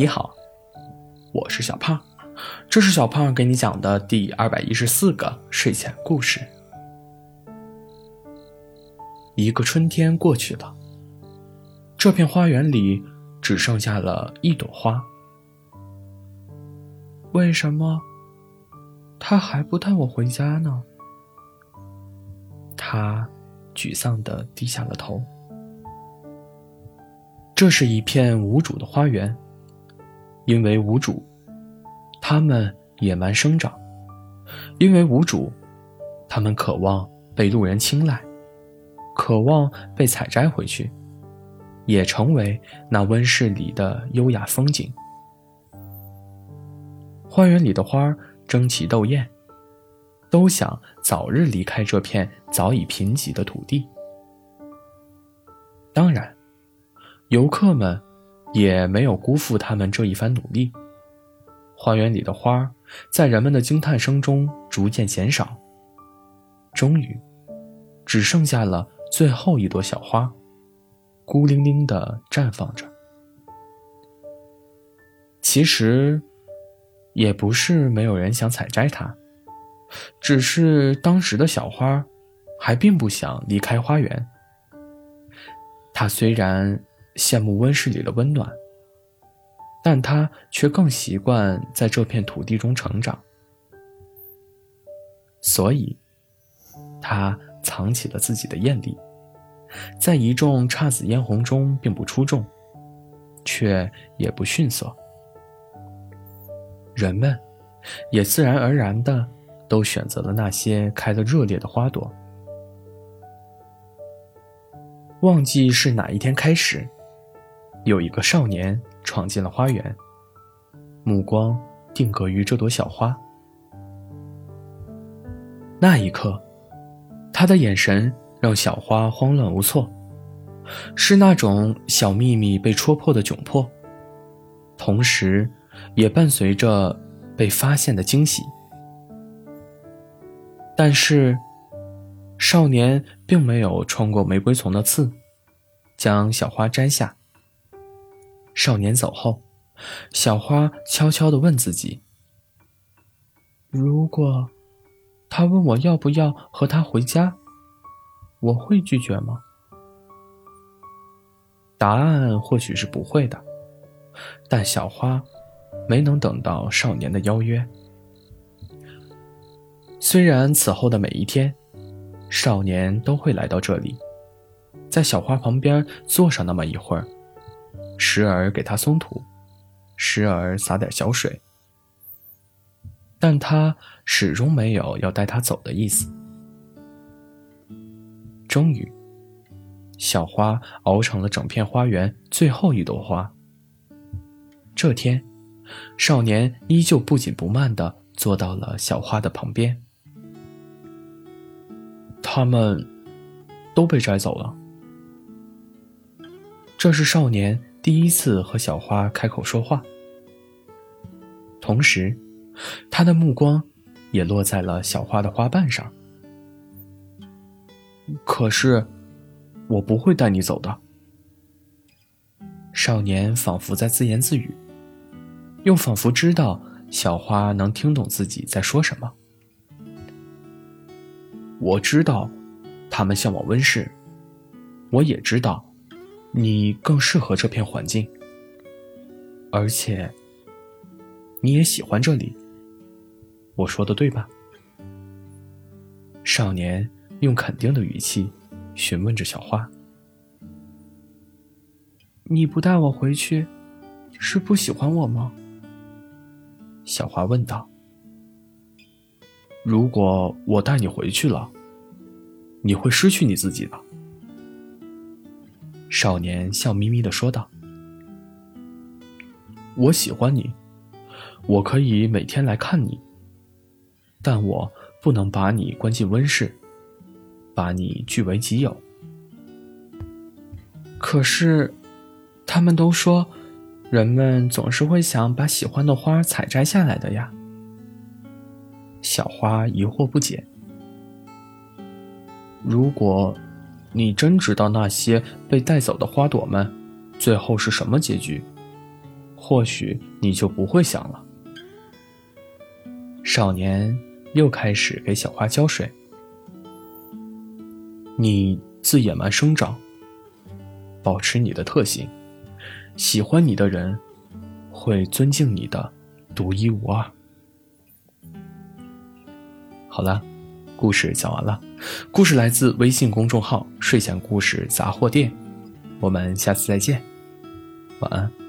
你好，我是小胖，这是小胖给你讲的第二百一十四个睡前故事。一个春天过去了，这片花园里只剩下了一朵花。为什么他还不带我回家呢？他沮丧地低下了头。这是一片无主的花园。因为无主，它们野蛮生长；因为无主，它们渴望被路人青睐，渴望被采摘回去，也成为那温室里的优雅风景。花园里的花争奇斗艳，都想早日离开这片早已贫瘠的土地。当然，游客们。也没有辜负他们这一番努力。花园里的花在人们的惊叹声中逐渐减少，终于，只剩下了最后一朵小花，孤零零地绽放着。其实，也不是没有人想采摘它，只是当时的小花还并不想离开花园。它虽然。羡慕温室里的温暖，但他却更习惯在这片土地中成长，所以，他藏起了自己的艳丽，在一众姹紫嫣红中并不出众，却也不逊色。人们也自然而然的都选择了那些开得热烈的花朵。忘记是哪一天开始。有一个少年闯进了花园，目光定格于这朵小花。那一刻，他的眼神让小花慌乱无措，是那种小秘密被戳破的窘迫，同时，也伴随着被发现的惊喜。但是，少年并没有穿过玫瑰丛的刺，将小花摘下。少年走后，小花悄悄地问自己：“如果他问我要不要和他回家，我会拒绝吗？”答案或许是不会的，但小花没能等到少年的邀约。虽然此后的每一天，少年都会来到这里，在小花旁边坐上那么一会儿。时而给他松土，时而洒点小水，但他始终没有要带他走的意思。终于，小花熬成了整片花园最后一朵花。这天，少年依旧不紧不慢地坐到了小花的旁边。他们都被摘走了。这是少年。第一次和小花开口说话，同时，他的目光也落在了小花的花瓣上。可是，我不会带你走的。少年仿佛在自言自语，又仿佛知道小花能听懂自己在说什么。我知道，他们向往温室，我也知道。你更适合这片环境，而且你也喜欢这里。我说的对吧？少年用肯定的语气询问着小花：“你不带我回去，是不喜欢我吗？”小花问道。“如果我带你回去了，你会失去你自己的。”少年笑眯眯的说道：“我喜欢你，我可以每天来看你，但我不能把你关进温室，把你据为己有。可是，他们都说，人们总是会想把喜欢的花采摘下来的呀。”小花疑惑不解：“如果……”你真知道那些被带走的花朵们，最后是什么结局？或许你就不会想了。少年又开始给小花浇水。你自野蛮生长，保持你的特性，喜欢你的人会尊敬你的独一无二。好了，故事讲完了。故事来自微信公众号“睡前故事杂货店”，我们下次再见，晚安。